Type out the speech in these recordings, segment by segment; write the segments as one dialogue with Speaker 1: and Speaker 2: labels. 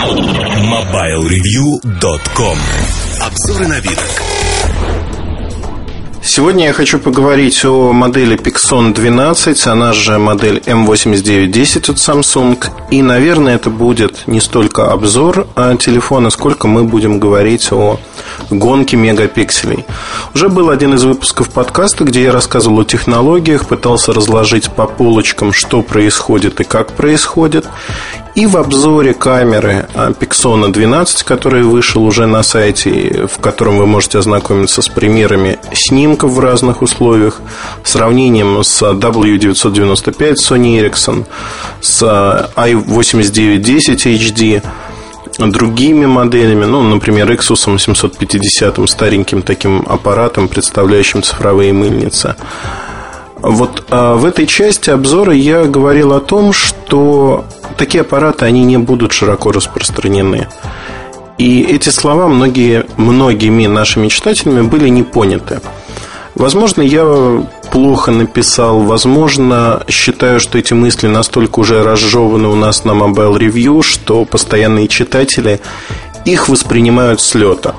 Speaker 1: MobileReview.com Обзоры на вид.
Speaker 2: Сегодня я хочу поговорить о модели Pixon 12, она же модель M8910 от Samsung. И, наверное, это будет не столько обзор телефона, сколько мы будем говорить о гонке мегапикселей. Уже был один из выпусков подкаста, где я рассказывал о технологиях, пытался разложить по полочкам, что происходит и как происходит. И в обзоре камеры Pixona 12, который вышел уже на сайте, в котором вы можете ознакомиться с примерами снимков в разных условиях, сравнением с W995 Sony Ericsson, с i8910 HD, другими моделями, ну, например, Xus 750, стареньким таким аппаратом, представляющим цифровые мыльницы. Вот а в этой части обзора я говорил о том, что такие аппараты, они не будут широко распространены. И эти слова многие, многими нашими читателями были не поняты. Возможно, я плохо написал, возможно, считаю, что эти мысли настолько уже разжеваны у нас на Mobile Review, что постоянные читатели их воспринимают с лета.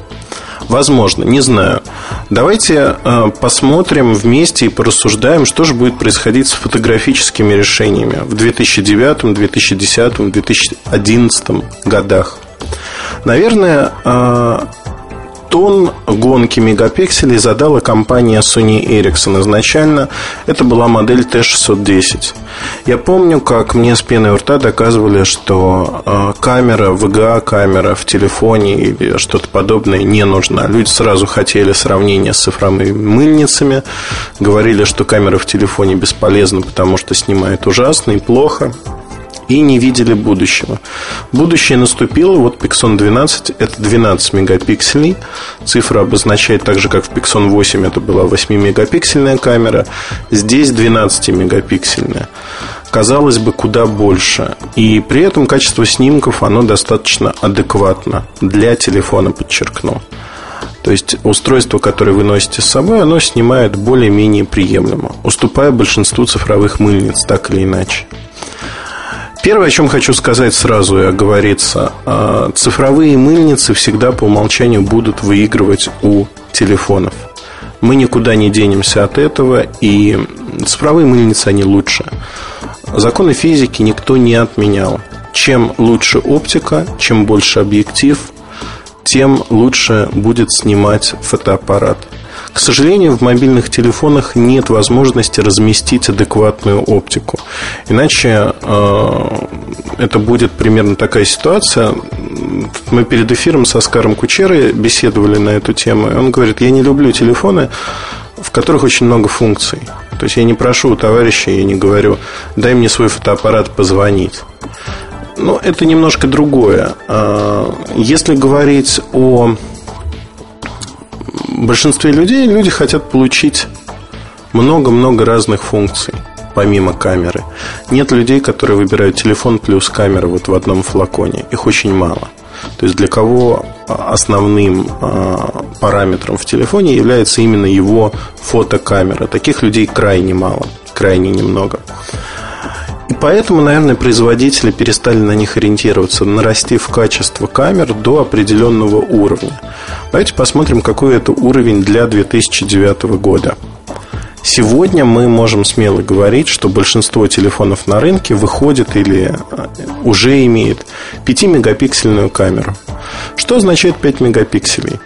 Speaker 2: Возможно, не знаю. Давайте э, посмотрим вместе и порассуждаем, что же будет происходить с фотографическими решениями в 2009, 2010, 2011 годах. Наверное, э, тон гонки мегапикселей задала компания Sony Ericsson. Изначально это была модель T610. Я помню, как мне с пеной у рта доказывали, что э, камера, VGA-камера в телефоне или что-то подобное не нужна. Люди сразу хотели сравнения с цифровыми мыльницами, говорили, что камера в телефоне бесполезна, потому что снимает ужасно и плохо и не видели будущего. Будущее наступило, вот Pixon 12 это 12 мегапикселей. Цифра обозначает так же, как в Pixon 8 это была 8-мегапиксельная камера. Здесь 12-мегапиксельная. Казалось бы, куда больше. И при этом качество снимков, оно достаточно адекватно. Для телефона, подчеркну. То есть устройство, которое вы носите с собой, оно снимает более-менее приемлемо, уступая большинству цифровых мыльниц, так или иначе. Первое, о чем хочу сказать сразу и оговориться. А, цифровые мыльницы всегда по умолчанию будут выигрывать у телефонов. Мы никуда не денемся от этого, и цифровые мыльницы, они лучше. Законы физики никто не отменял. Чем лучше оптика, чем больше объектив, тем лучше будет снимать фотоаппарат. К сожалению, в мобильных телефонах нет возможности разместить адекватную оптику. Иначе э, это будет примерно такая ситуация. Мы перед эфиром со Скаром Кучерой беседовали на эту тему. И он говорит, я не люблю телефоны, в которых очень много функций. То есть я не прошу у товарища, я не говорю, дай мне свой фотоаппарат позвонить. Но это немножко другое. А, если говорить о большинстве людей люди хотят получить много-много разных функций помимо камеры. Нет людей, которые выбирают телефон плюс камера вот в одном флаконе. Их очень мало. То есть для кого основным а, параметром в телефоне является именно его фотокамера. Таких людей крайне мало, крайне немного. Поэтому, наверное, производители перестали на них ориентироваться, нарастив качество камер до определенного уровня. Давайте посмотрим, какой это уровень для 2009 года. Сегодня мы можем смело говорить, что большинство телефонов на рынке выходит или э, уже имеет 5-мегапиксельную камеру. Что означает 5 мегапикселей?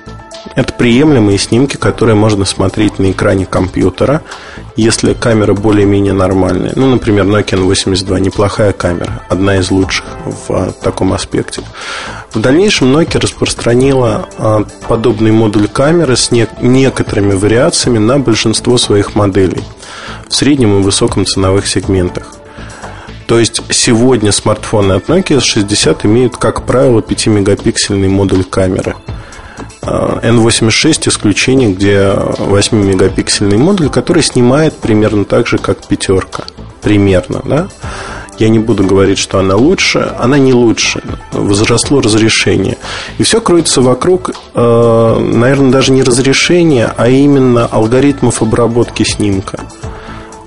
Speaker 2: Это приемлемые снимки, которые можно смотреть на экране компьютера, если камера более-менее нормальная. Ну, например, Nokia N82 неплохая камера, одна из лучших в а, таком аспекте. В дальнейшем Nokia распространила а, подобный модуль камеры с не- некоторыми вариациями на большинство своих моделей в среднем и высоком ценовых сегментах. То есть сегодня смартфоны от Nokia 60 имеют, как правило, 5-мегапиксельный модуль камеры – N86 исключение, где 8-мегапиксельный модуль, который снимает примерно так же, как пятерка. Примерно, да? Я не буду говорить, что она лучше, она не лучше. Возросло разрешение. И все кроется вокруг, э, наверное, даже не разрешения, а именно алгоритмов обработки снимка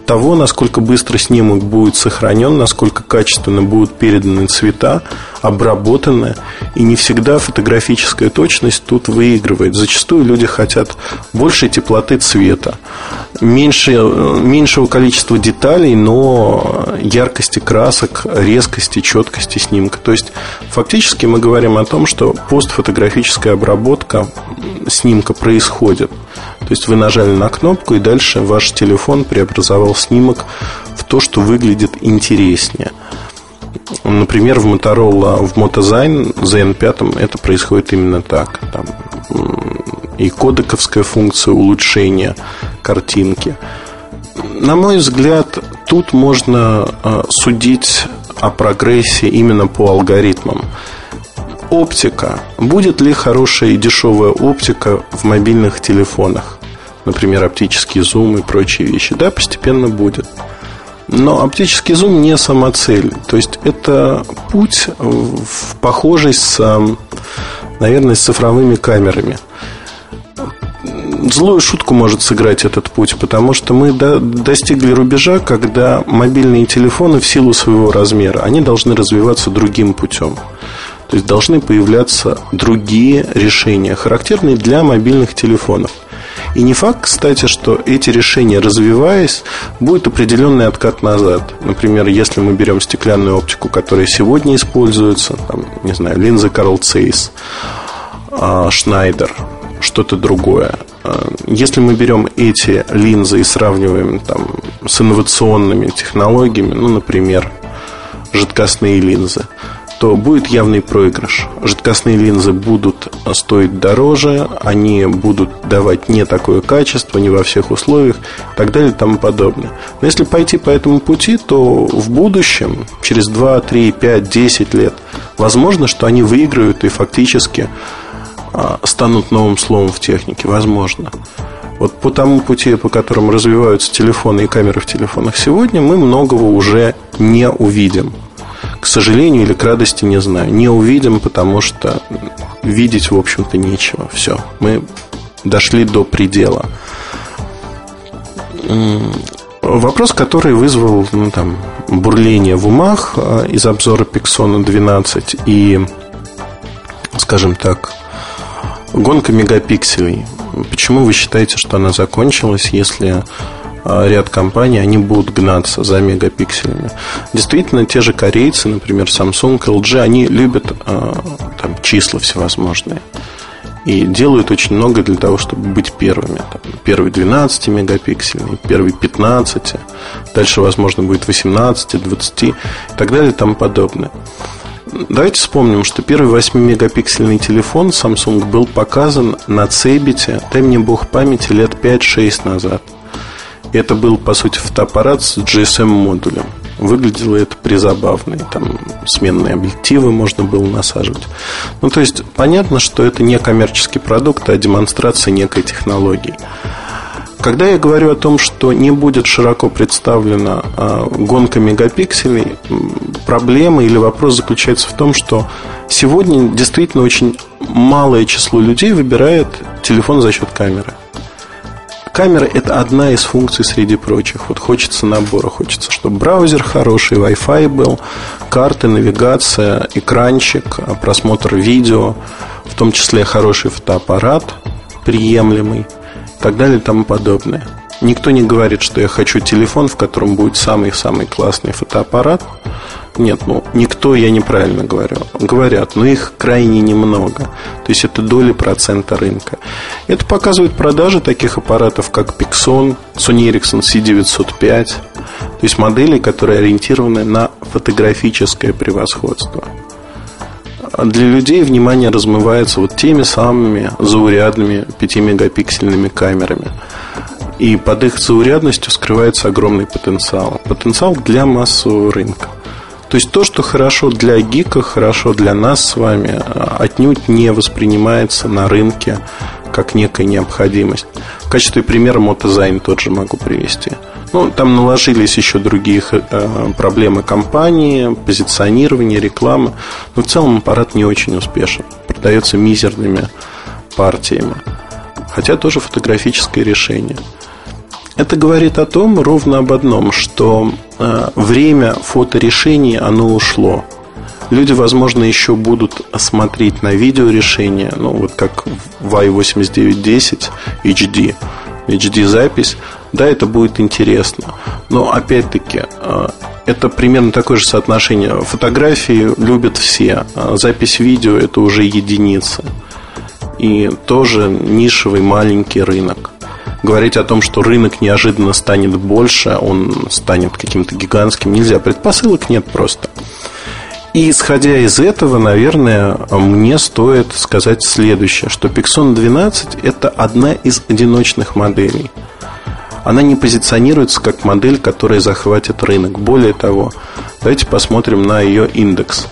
Speaker 2: того, насколько быстро снимок будет сохранен, насколько качественно будут переданы цвета, обработаны И не всегда фотографическая точность тут выигрывает. Зачастую люди хотят большей теплоты цвета, меньше, меньшего количества деталей, но яркости красок, резкости, четкости снимка. То есть, фактически мы говорим о том, что постфотографическая обработка снимка происходит. То есть вы нажали на кнопку, и дальше ваш телефон преобразовал снимок в то, что выглядит интереснее. Например, в Motorola, в Motozyne ZN5 это происходит именно так. Там и кодековская функция улучшения картинки. На мой взгляд, тут можно а, судить о прогрессе именно по алгоритмам. Оптика. Будет ли хорошая и дешевая оптика в мобильных телефонах? Например, оптический зум и прочие вещи. Да, постепенно будет. Но оптический зум не самоцель. То есть это путь в похожий с, наверное, с цифровыми камерами. Злую шутку может сыграть этот путь, потому что мы до, достигли рубежа, когда мобильные телефоны в силу своего размера, они должны развиваться другим путем. То есть должны появляться другие решения, характерные для мобильных телефонов. И не факт, кстати, что эти решения, развиваясь, будет определенный откат назад. Например, если мы берем стеклянную оптику, которая сегодня используется, там, не знаю, линзы Carl Zeiss, Schneider, что-то другое. А, если мы берем эти линзы и сравниваем там, с инновационными технологиями, ну, например, жидкостные линзы, то будет явный проигрыш. Жидкостные линзы будут стоить дороже, они будут давать не такое качество, не во всех условиях и так далее и тому подобное. Но если пойти по этому пути, то в будущем, через 2, 3, 5, 10 лет, возможно, что они выиграют и фактически а, станут новым словом в технике. Возможно. Вот по тому пути, по которому развиваются телефоны и камеры в телефонах сегодня, мы многого уже не увидим. Сожалению или к радости, не знаю. Не увидим, потому что видеть, в общем-то, нечего. Все. Мы дошли до предела. Вопрос, который вызвал ну, там, бурление в умах а, из обзора Pixona 12 и, скажем так, гонка мегапикселей. Почему вы считаете, что она закончилась, если ряд компаний, они будут гнаться за мегапикселями. Действительно, те же корейцы, например, Samsung, LG, они любят а, там, числа всевозможные. И делают очень много для того, чтобы быть первыми. Там, первый 12 мегапиксельный, первый 15, дальше, возможно, будет 18, 20 и так далее и тому подобное. Давайте вспомним, что первый 8-мегапиксельный телефон Samsung был показан на Цебите, дай мне бог памяти, лет 5-6 назад – это был, по сути, фотоаппарат с GSM-модулем. Выглядело это призабавно. Там сменные объективы можно было насаживать. Ну, то есть, понятно, что это не коммерческий продукт, а демонстрация некой технологии. Когда я говорю о том, что не будет широко представлена а, гонка мегапикселей, проблема или вопрос заключается в том, что сегодня действительно очень малое число людей выбирает телефон за счет камеры. Камера – это одна из функций среди прочих. Вот хочется набора, хочется, чтобы браузер хороший, Wi-Fi был, карты, навигация, экранчик, просмотр видео, в том числе хороший фотоаппарат, приемлемый, и так далее и тому подобное. Никто не говорит, что я хочу телефон, в котором будет самый-самый классный фотоаппарат – нет, ну, никто, я неправильно говорю. Говорят, но их крайне немного. То есть это доли процента рынка. Это показывает продажи таких аппаратов, как Pixon, Sony Ericsson C905. То есть модели, которые ориентированы на фотографическое превосходство. А для людей внимание размывается вот теми самыми заурядными 5-мегапиксельными камерами. И под их заурядностью скрывается огромный потенциал. Потенциал для массового рынка. То есть то, что хорошо для гика, хорошо для нас с вами, отнюдь не воспринимается на рынке как некая необходимость. В качестве примера мотозайн тот же могу привести. Ну, там наложились еще другие э, проблемы компании, позиционирование, реклама. Но в целом аппарат не очень успешен. Продается мизерными партиями. Хотя тоже фотографическое решение. Это говорит о том, ровно об одном, что время фоторешений, оно ушло. Люди, возможно, еще будут смотреть на видеорешение, ну, вот как в i8910 HD, HD-запись. Да, это будет интересно. Но, опять-таки, а, это примерно такое же соотношение. Фотографии любят все, а запись видео – это уже единицы. И тоже нишевый маленький рынок. Говорить о том, что рынок неожиданно станет больше, он станет каким-то гигантским, нельзя. Предпосылок нет просто. И исходя из этого, наверное, мне стоит сказать следующее, что Pixon 12 это одна из одиночных моделей. Она не позиционируется как модель, которая захватит рынок. Более того, давайте посмотрим на ее индекс.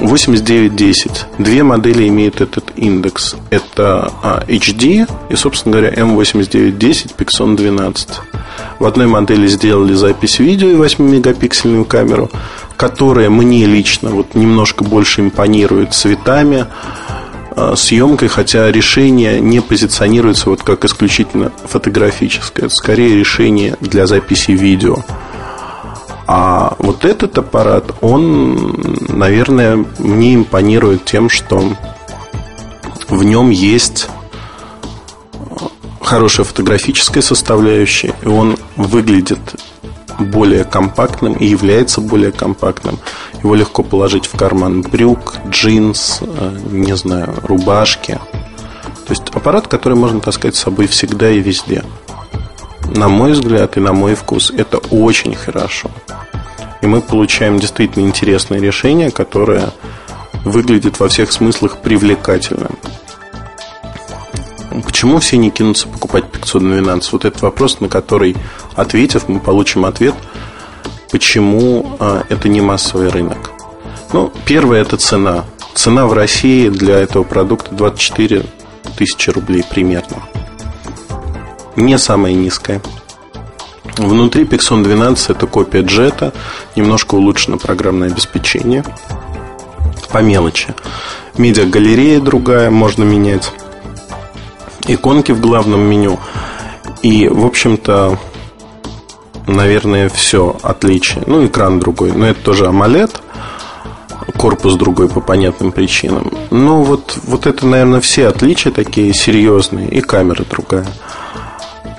Speaker 2: 8910. Две модели имеют этот индекс. Это HD а, и, собственно говоря, M8910 Pixon 12. В одной модели сделали запись видео и 8-мегапиксельную камеру, которая мне лично вот немножко больше импонирует цветами, а, съемкой, хотя решение не позиционируется вот как исключительно фотографическое. Это скорее решение для записи видео. А вот этот аппарат, он, наверное, мне импонирует тем, что в нем есть хорошая фотографическая составляющая, и он выглядит более компактным и является более компактным. Его легко положить в карман брюк, джинс, э, не знаю, рубашки. То есть аппарат, который можно таскать с собой всегда и везде. На мой взгляд и на мой вкус это очень хорошо. И мы получаем действительно интересное решение, которое выглядит во всех смыслах привлекательным. Почему все не кинутся покупать 512? Вот этот вопрос, на который, ответив, мы получим ответ, почему а, это не массовый рынок. Ну, первое – это цена. Цена в России для этого продукта 24 тысячи рублей примерно. Не самая низкая. Внутри Pixon 12 это копия Jet а, немножко улучшено программное обеспечение. По мелочи. Медиагалерея другая, можно менять. Иконки в главном меню. И, в общем-то, наверное, все отличие. Ну, экран другой, но это тоже AMOLED. Корпус другой по понятным причинам. Но вот, вот это, наверное, все отличия такие серьезные. И камера другая.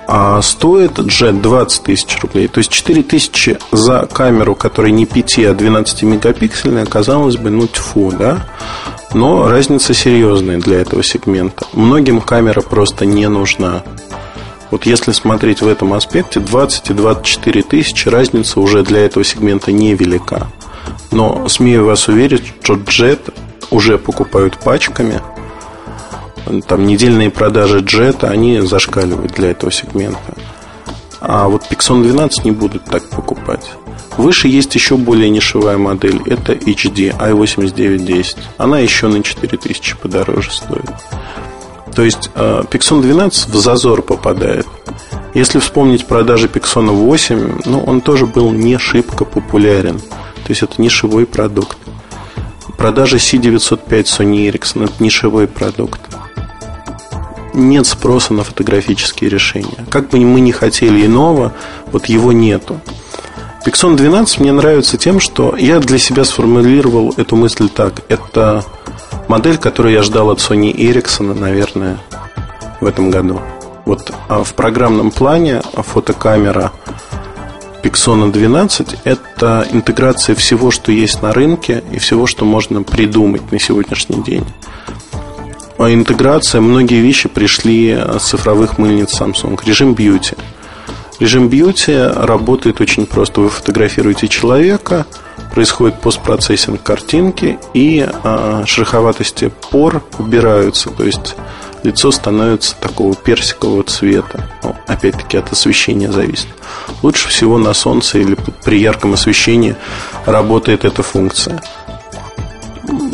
Speaker 2: А стоит джет 20 тысяч рублей. То есть 4 тысячи за камеру, которая не 5, а 12 мегапиксельная, казалось бы, ну тьфу, да? Но разница серьезная для этого сегмента. Многим камера просто не нужна. Вот если смотреть в этом аспекте, 20 и 24 тысячи разница уже для этого сегмента невелика. Но смею вас уверить, что Jet уже покупают пачками – там недельные продажи джета, они зашкаливают для этого сегмента. А вот Pixon 12 не будут так покупать. Выше есть еще более нишевая модель. Это HD i8910. Она еще на 4000 подороже стоит. То есть э, Pixon 12 в зазор попадает. Если вспомнить продажи Pixon 8, ну, он тоже был не шибко популярен. То есть это нишевой продукт. Продажи C905 Sony Ericsson это нишевой продукт нет спроса на фотографические решения. Как бы мы ни хотели иного, вот его нету. Pixon 12 мне нравится тем, что я для себя сформулировал эту мысль так. Это модель, которую я ждал от Sony Ericsson, наверное, в этом году. Вот а в программном плане фотокамера Pixon 12 – это интеграция всего, что есть на рынке и всего, что можно придумать на сегодняшний день. А интеграция, многие вещи пришли с цифровых мыльниц Samsung. Режим Beauty. Режим Beauty работает очень просто. Вы фотографируете человека, происходит постпроцессинг картинки, и э, шероховатости пор убираются. То есть лицо становится такого персикового цвета. Ну, опять-таки от освещения зависит. Лучше всего на солнце или при ярком освещении работает эта функция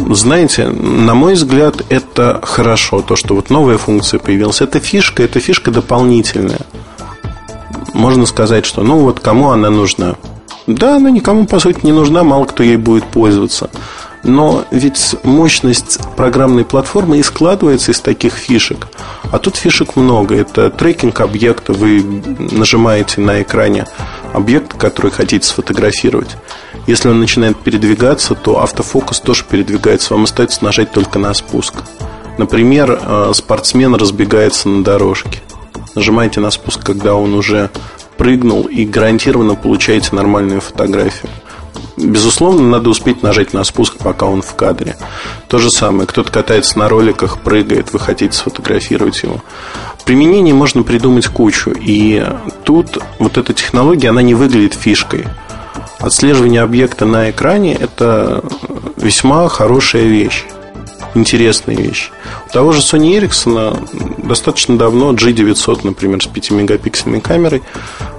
Speaker 2: знаете, на мой взгляд, это хорошо. То, что вот новая функция появилась. Это фишка, это фишка дополнительная. Можно сказать, что ну вот кому она нужна. Да, она никому, по сути, не нужна, мало кто ей будет пользоваться. Но ведь мощность программной платформы и складывается из таких фишек. А тут фишек много. Это трекинг объекта. Вы нажимаете на экране объект, который хотите сфотографировать. Если он начинает передвигаться, то автофокус тоже передвигается. Вам остается нажать только на спуск. Например, э, спортсмен разбегается на дорожке. Нажимаете на спуск, когда он уже прыгнул и гарантированно получаете нормальную фотографию. Безусловно, надо успеть нажать на спуск, пока он в кадре. То же самое, кто-то катается на роликах, прыгает, вы хотите сфотографировать его. Применений можно придумать кучу. И тут вот эта технология, она не выглядит фишкой. Отслеживание объекта на экране – это весьма хорошая вещь интересная вещь. У того же Sony Ericsson достаточно давно G900, например, с 5-мегапиксельной камерой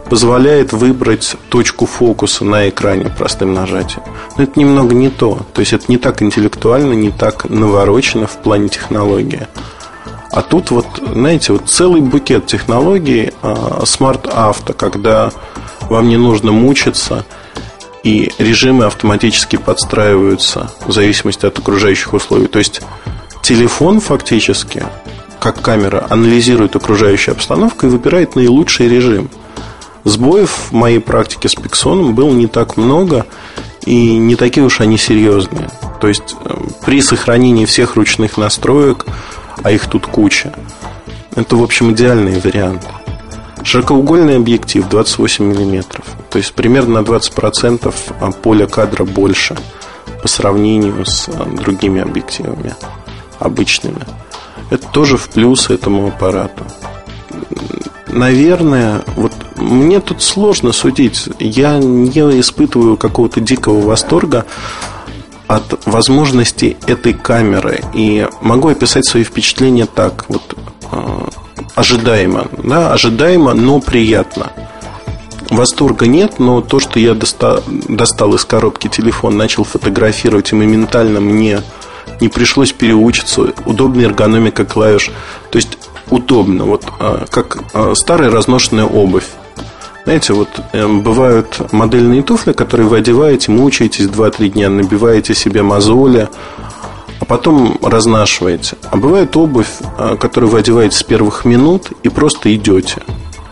Speaker 2: позволяет выбрать точку фокуса на экране простым нажатием. Но это немного не то. То есть это не так интеллектуально, не так наворочено в плане технологии. А тут вот, знаете, вот целый букет технологий а, Auto, когда вам не нужно мучиться, и режимы автоматически подстраиваются в зависимости от окружающих условий. То есть телефон фактически, как камера, анализирует окружающую обстановку и выбирает наилучший режим – Сбоев в моей практике с Пиксоном было не так много, и не такие уж они серьезные. То есть э, при сохранении всех ручных настроек, а их тут куча, это, в общем, идеальный вариант. Широкоугольный объектив 28 мм, то есть примерно на 20% а, поля кадра больше по сравнению с а, другими объективами обычными. Это тоже в плюс этому аппарату. Наверное, вот мне тут сложно судить. Я не испытываю какого-то дикого восторга от возможности этой камеры. И могу описать свои впечатления так. Вот э, ожидаемо. Да, ожидаемо, но приятно. Восторга нет, но то, что я достал, достал из коробки телефон, начал фотографировать, и моментально мне не пришлось переучиться, удобная эргономика клавиш. То есть удобно, вот а, как а, старая разношенная обувь. Знаете, вот э, бывают модельные туфли, которые вы одеваете, мучаетесь 2-3 дня, набиваете себе мозоли, а потом разнашиваете. А бывает обувь, а, которую вы одеваете с первых минут и просто идете.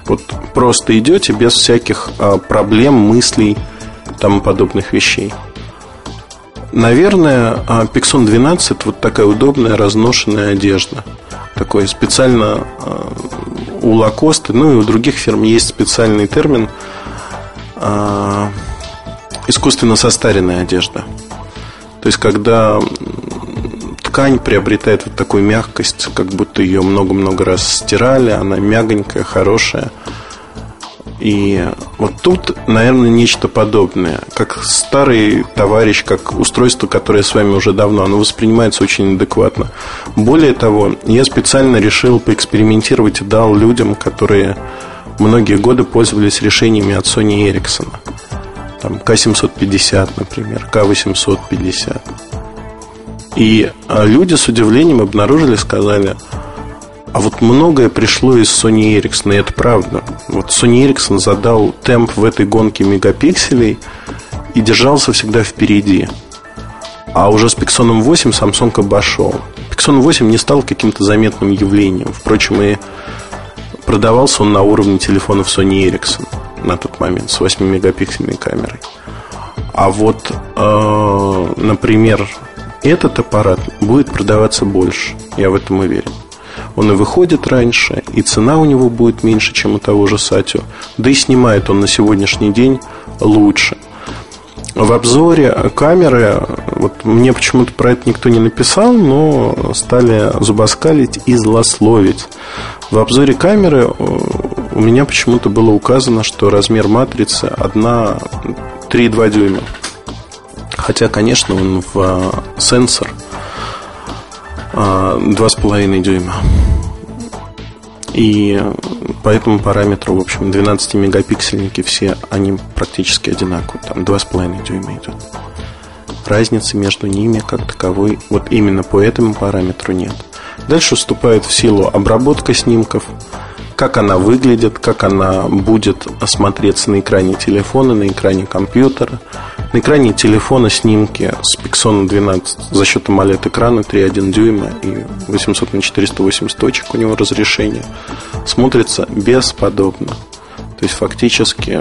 Speaker 2: Вот просто идете без всяких а, проблем, мыслей, тому подобных вещей. Наверное, а, Pixon 12 вот такая удобная разношенная одежда – такой специально э, у Лакосты, ну и у других фирм есть специальный термин искусственно состаренная одежда. То есть, когда ткань приобретает вот такую мягкость, как будто ее много-много раз стирали, она мягонькая, хорошая – и вот тут, наверное, нечто подобное. Как старый товарищ, как устройство, которое с вами уже давно, оно воспринимается очень адекватно. Более того, я специально решил поэкспериментировать и дал людям, которые многие годы пользовались решениями от Sony Ericsson. Там К750, например, К850. И а, люди с удивлением обнаружили, сказали – а вот многое пришло из Sony Ericsson, и это правда. Вот Sony Ericsson задал темп в этой гонке мегапикселей и держался всегда впереди. А уже с Pixon 8 Samsung обошел. Pixon 8 не стал каким-то заметным явлением. Впрочем, и продавался он на уровне телефонов Sony Ericsson на тот момент с 8-мегапиксельной камерой. А вот, э, например, этот аппарат будет продаваться больше. Я в этом уверен он и выходит раньше, и цена у него будет меньше, чем у того же Сатио. Да и снимает он на сегодняшний день лучше. В обзоре камеры, вот мне почему-то про это никто не написал, но стали зубоскалить и злословить. В обзоре камеры э, у меня почему-то было указано, что размер матрицы 1,3,2 дюйма. Хотя, конечно, он в э, сенсор – 2,5 дюйма. И по этому параметру, в общем, 12-мегапиксельники все, они практически одинаковые. Там 2,5 дюйма идет. Разницы между ними как таковой, вот именно по этому параметру нет. Дальше вступает в силу обработка снимков, как она выглядит, как она будет смотреться на экране телефона, на экране компьютера. На экране телефона снимки с Pixon 12 за счет AMOLED экрана 3,1 дюйма и 800 на 480 точек у него разрешение смотрится бесподобно. То есть фактически,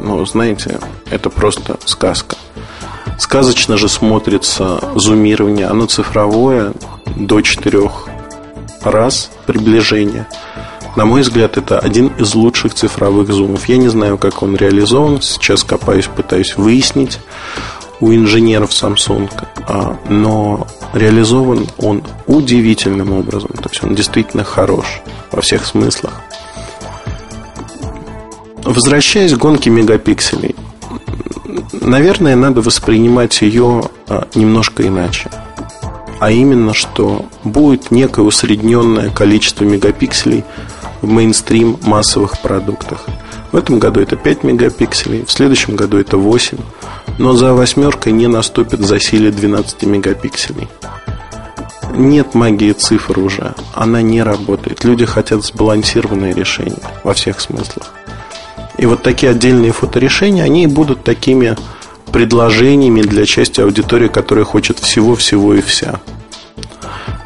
Speaker 2: ну, знаете, это просто сказка. Сказочно же смотрится зумирование, оно цифровое до четырех раз приближение. На мой взгляд, это один из лучших цифровых зумов. Я не знаю, как он реализован. Сейчас копаюсь, пытаюсь выяснить у инженеров Samsung. А, но реализован он удивительным образом. То есть он действительно хорош во всех смыслах. Возвращаясь к гонке мегапикселей, наверное, надо воспринимать ее а, немножко иначе. А именно, что будет некое усредненное количество мегапикселей в мейнстрим массовых продуктах. В этом году это 5 мегапикселей, в следующем году это 8, но за восьмеркой не наступит засилие 12 мегапикселей. Нет магии цифр уже, она не работает. Люди хотят сбалансированное решение во всех смыслах. И вот такие отдельные фоторешения, они будут такими предложениями для части аудитории, которая хочет всего-всего и вся.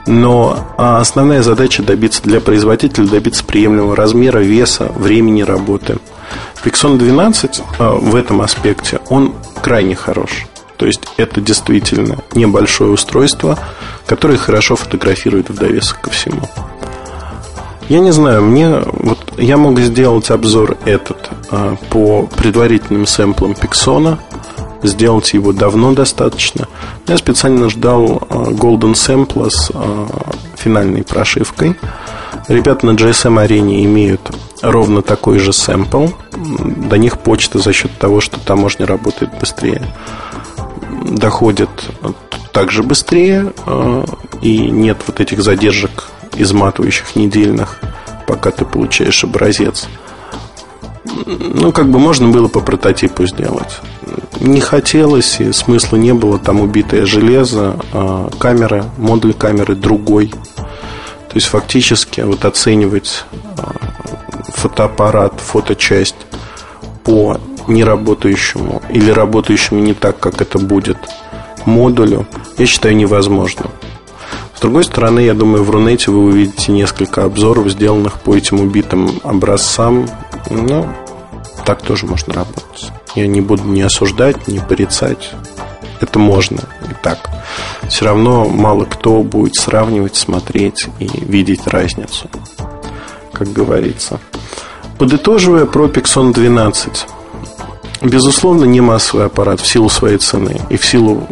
Speaker 2: Но а, основная задача добиться для производителя добиться приемлемого размера, веса, времени работы. Pixon 12 а, в этом аспекте он крайне хорош. То есть это действительно небольшое устройство, которое хорошо фотографирует в довесок ко всему. Я не знаю, мне вот я мог сделать обзор этот а, по предварительным сэмплам Пиксона, сделать его давно достаточно. Я специально ждал а, Golden Sample с а, финальной прошивкой. Ребята на GSM арене имеют ровно такой же сэмпл. До них почта за счет того, что таможня работает быстрее, доходит также быстрее, и нет вот этих задержек изматывающих недельных, пока ты получаешь образец. Ну, как бы можно было по прототипу сделать. Не хотелось, и смысла не было. Там убитое железо, а камера, модуль камеры другой. То есть, фактически, вот оценивать а, фотоаппарат, фоточасть по неработающему или работающему не так, как это будет модулю, я считаю невозможно другой стороны, я думаю, в Рунете вы увидите несколько обзоров, сделанных по этим убитым образцам. Ну, так тоже можно работать. Я не буду ни осуждать, ни порицать. Это можно и так. Все равно мало кто будет сравнивать, смотреть и видеть разницу, как говорится. Подытоживая про Pixon 12. Безусловно, не массовый аппарат в силу своей цены и в силу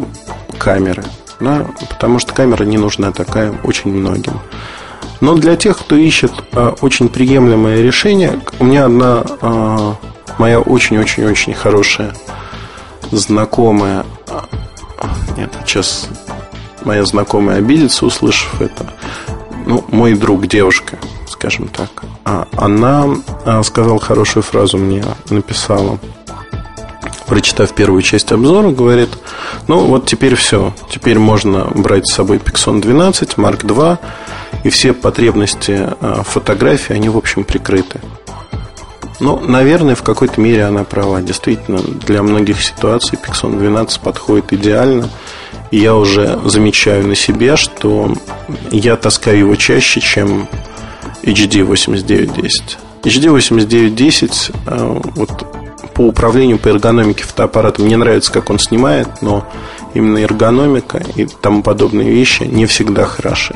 Speaker 2: камеры – да, потому что камера не нужна такая очень многим. Но для тех, кто ищет а, очень приемлемое решение, у меня одна а, моя очень-очень-очень хорошая знакомая, а, нет, сейчас моя знакомая обидится, услышав это. Ну, мой друг, девушка, скажем так, а, она а, сказала хорошую фразу мне, написала прочитав первую часть обзора, говорит, ну вот теперь все, теперь можно брать с собой Pixon 12, Mark II, и все потребности фотографии, они, в общем, прикрыты. Ну, наверное, в какой-то мере она права. Действительно, для многих ситуаций Pixon 12 подходит идеально. Я уже замечаю на себе, что я таскаю его чаще, чем HD 8910. HD 8910 вот по управлению, по эргономике фотоаппарата мне нравится, как он снимает, но именно эргономика и тому подобные вещи не всегда хороши.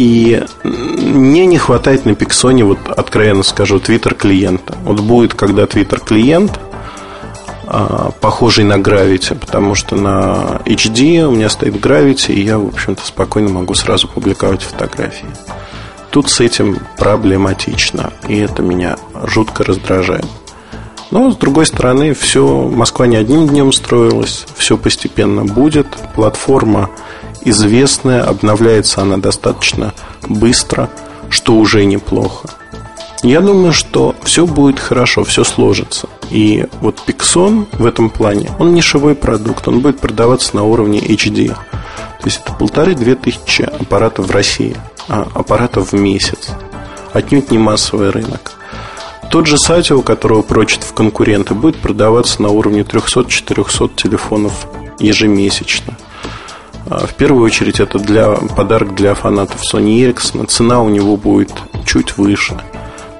Speaker 2: И мне не хватает на Пиксоне, вот откровенно скажу, твиттер клиента. Вот будет, когда твиттер клиент, а, похожий на Gravity, потому что на HD у меня стоит Gravity, и я, в общем-то, спокойно могу сразу публиковать фотографии. Тут с этим проблематично, и это меня жутко раздражает. Но, с другой стороны, все, Москва не одним днем строилась, все постепенно будет. Платформа известная, обновляется она достаточно быстро, что уже неплохо. Я думаю, что все будет хорошо, все сложится. И вот Pixon в этом плане, он нишевой продукт, он будет продаваться на уровне HD. То есть это полторы-две тысячи аппаратов в России, а аппаратов в месяц. Отнюдь не массовый рынок. Тот же Сатио, у которого прочит в конкуренты, будет продаваться на уровне 300-400 телефонов ежемесячно. А, в первую очередь это для, подарок для фанатов Sony Ericsson. Цена у него будет чуть выше.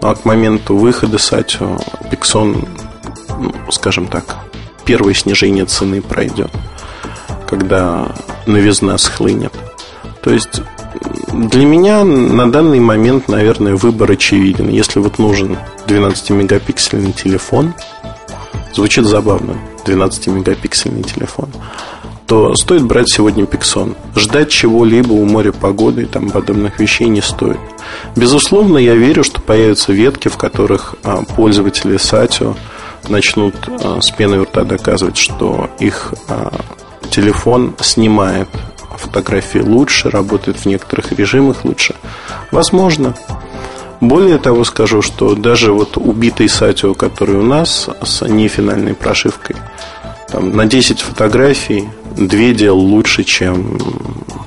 Speaker 2: Ну, а к моменту выхода Сатио Pixon, ну, скажем так, первое снижение цены пройдет, когда новизна схлынет. То есть для меня на данный момент, наверное, выбор очевиден. Если вот нужен 12-мегапиксельный телефон, звучит забавно, 12-мегапиксельный телефон, то стоит брать сегодня Пиксон. Ждать чего-либо у моря погоды и там подобных вещей не стоит. Безусловно, я верю, что появятся ветки, в которых а, пользователи Сатио начнут а, с пены рта доказывать, что их а, телефон снимает фотографии лучше, работает в некоторых режимах лучше. Возможно. Более того, скажу, что даже вот убитый Сатио, который у нас с нефинальной прошивкой, там, на 10 фотографий 2 делал лучше, чем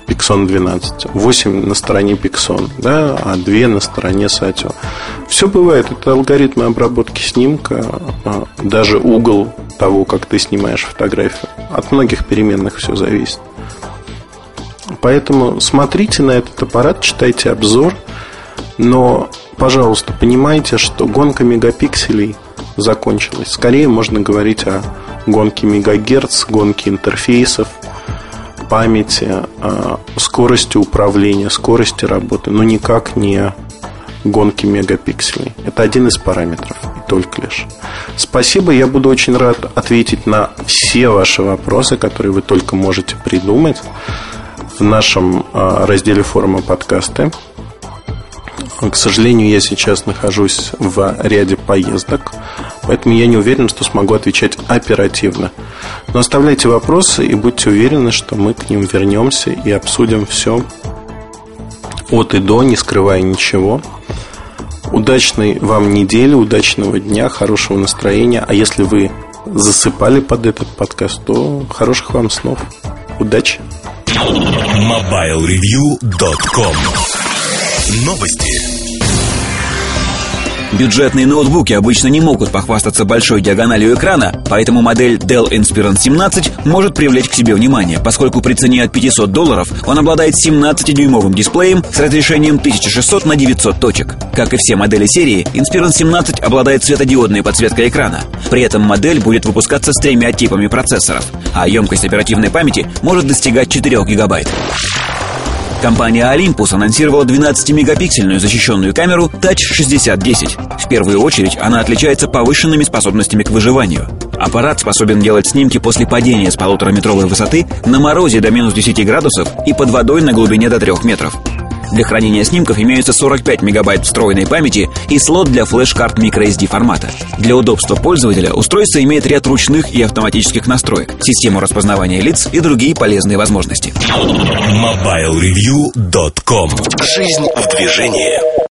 Speaker 2: Pixon 12. 8 на стороне Pixon, да, а 2 на стороне Сатио. Все бывает. Это алгоритмы обработки снимка, а, даже угол того, как ты снимаешь фотографию. От многих переменных все зависит. Поэтому смотрите на этот аппарат, читайте обзор, но, пожалуйста, понимайте, что гонка мегапикселей закончилась. Скорее можно говорить о гонке мегагерц, гонке интерфейсов, памяти, скорости управления, скорости работы, но никак не гонки мегапикселей. Это один из параметров, и только лишь. Спасибо, я буду очень рад ответить на все ваши вопросы, которые вы только можете придумать в нашем а, разделе форума подкасты. К сожалению, я сейчас нахожусь в ряде поездок, поэтому я не уверен, что смогу отвечать оперативно. Но оставляйте вопросы и будьте уверены, что мы к ним вернемся и обсудим все от и до, не скрывая ничего. Удачной вам недели, удачного дня, хорошего настроения. А если вы засыпали под этот подкаст, то хороших вам снов. Удачи!
Speaker 1: MobileReview.com Новости
Speaker 3: Бюджетные ноутбуки обычно не могут похвастаться большой диагональю экрана, поэтому модель Dell Inspiron 17 может привлечь к себе внимание, поскольку при цене от 500 долларов он обладает 17-дюймовым дисплеем с разрешением 1600 на 900 точек. Как и все модели серии, Inspiron 17 обладает светодиодной подсветкой экрана. При этом модель будет выпускаться с тремя типами процессоров, а емкость оперативной памяти может достигать 4 гигабайт. Компания Olympus анонсировала 12-мегапиксельную защищенную камеру Touch 6010. В первую очередь она отличается повышенными способностями к выживанию. Аппарат способен делать снимки после падения с полутораметровой высоты на морозе до минус 10 градусов и под водой на глубине до 3 метров. Для хранения снимков имеются 45 мегабайт встроенной памяти и слот для флеш-карт microSD формата. Для удобства пользователя устройство имеет ряд ручных и автоматических настроек, систему распознавания лиц и другие полезные возможности.
Speaker 1: MobileReview.com Жизнь в движении